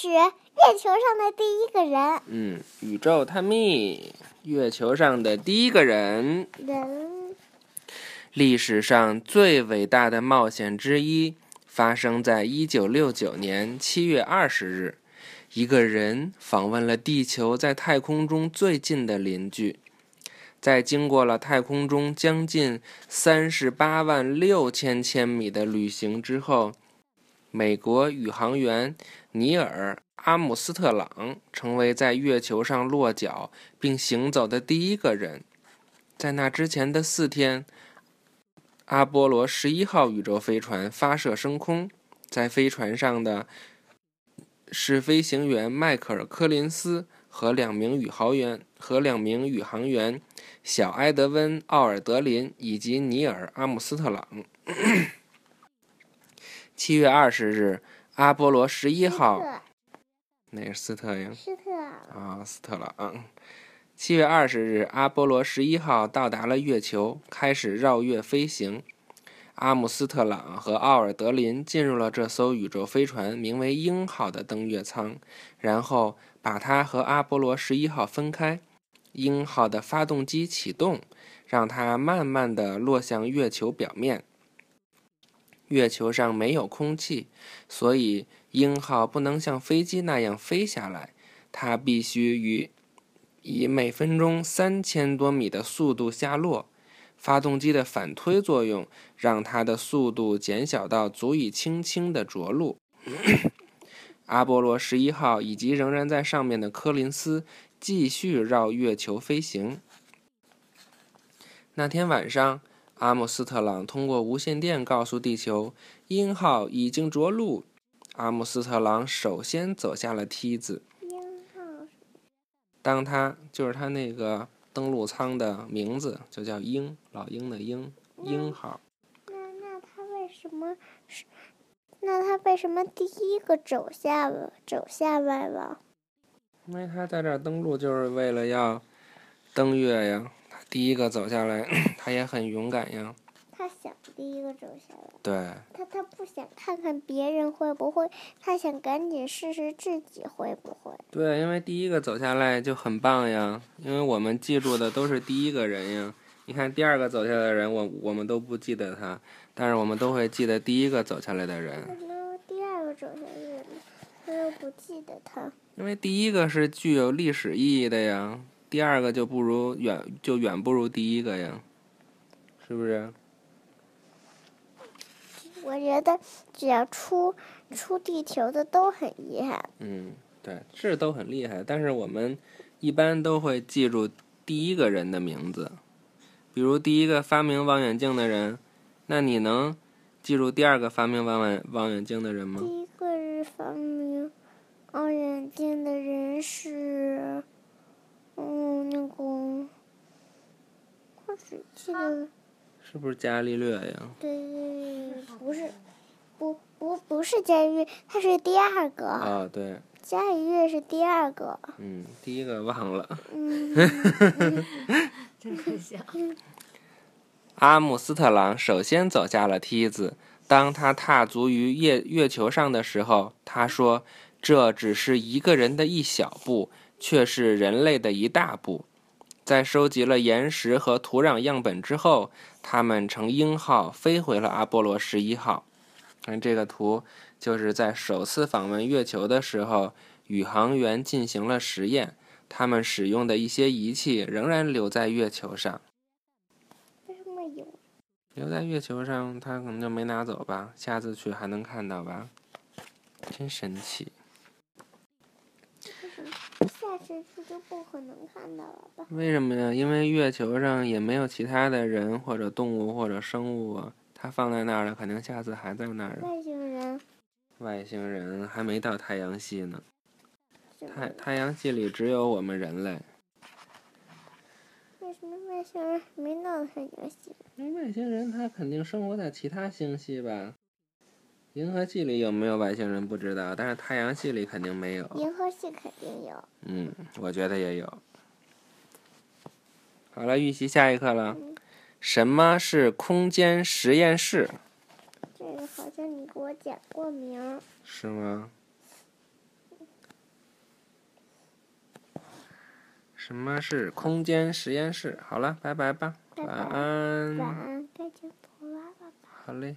始月球上的第一个人。嗯，宇宙探秘，月球上的第一个人，人历史上最伟大的冒险之一，发生在一九六九年七月二十日。一个人访问了地球在太空中最近的邻居，在经过了太空中将近三十八万六千千米的旅行之后，美国宇航员尼尔·阿姆斯特朗成为在月球上落脚并行走的第一个人。在那之前的四天，阿波罗十一号宇宙飞船发射升空，在飞船上的。是飞行员迈克尔·柯林斯和两名宇航员和两名宇航员小埃德温·奥尔德林以及尼尔·阿姆斯特朗。七月二十日，阿波罗十一号，那是斯特呀？斯特啊，斯特朗。七月二十日，阿波罗十一号到达了月球，开始绕月飞行。阿姆斯特朗和奥尔德林进入了这艘宇宙飞船，名为“鹰号”的登月舱，然后把它和阿波罗十一号分开。鹰号的发动机启动，让它慢慢地落向月球表面。月球上没有空气，所以鹰号不能像飞机那样飞下来，它必须以以每分钟三千多米的速度下落。发动机的反推作用让它的速度减小到足以轻轻的着陆。阿波罗十一号以及仍然在上面的柯林斯继续绕月球飞行。那天晚上，阿姆斯特朗通过无线电告诉地球，鹰号已经着陆。阿姆斯特朗首先走下了梯子。当他就是他那个。登陆舱的名字就叫鹰，老鹰的鹰，鹰号。那那他为什么是？那他为什么第一个走下了，走下来了？因为他在这儿登陆就是为了要登月呀。他第一个走下来，他也很勇敢呀。他想第一个走下来。对。他他不想看看别人会不会，他想赶紧试试自己会不会。对，因为第一个走下来就很棒呀，因为我们记住的都是第一个人呀。你看第二个走下来的人，我我们都不记得他，但是我们都会记得第一个走下来的人。那第二个走下来的人，他又不记得他？因为第一个是具有历史意义的呀，第二个就不如远就远不如第一个呀，是不是？我觉得只要出出地球的都很厉害。嗯，对，是都很厉害，但是我们一般都会记住第一个人的名字，比如第一个发明望远镜的人，那你能记住第二个发明望远望远镜的人吗？第一个是发明望远镜的人是，嗯，那个，我只记得。是不是伽利略呀？对，不是，不不不是伽利略，他是第二个。啊，对。伽利略是第二个。嗯，第一个忘了。嗯。真可笑。阿姆斯特朗首先走下了梯子。当他踏足于月月球上的时候，他说：“这只是一个人的一小步，却是人类的一大步。”在收集了岩石和土壤样本之后，他们乘鹰号飞回了阿波罗十一号。看这个图，就是在首次访问月球的时候，宇航员进行了实验，他们使用的一些仪器仍然留在月球上。为什么有？留在月球上，他可能就没拿走吧？下次去还能看到吧？真神奇。去就不可能看到了吧？为什么呀？因为月球上也没有其他的人或者动物或者生物啊，它放在那儿了，肯定下次还在那儿。外星人？外星人还没到太阳系呢。太太阳系里只有我们人类。为什么外星人没到太阳系？因为外星人他肯定生活在其他星系吧。银河系里有没有外星人不知道，但是太阳系里肯定没有。银河系肯定有。嗯，我觉得也有。好了，预习下一课了。什么是空间实验室？这个好像你给我讲过名。是吗？什么是空间实验室？好了，拜拜吧，晚安。晚安，再见，爸爸。好嘞。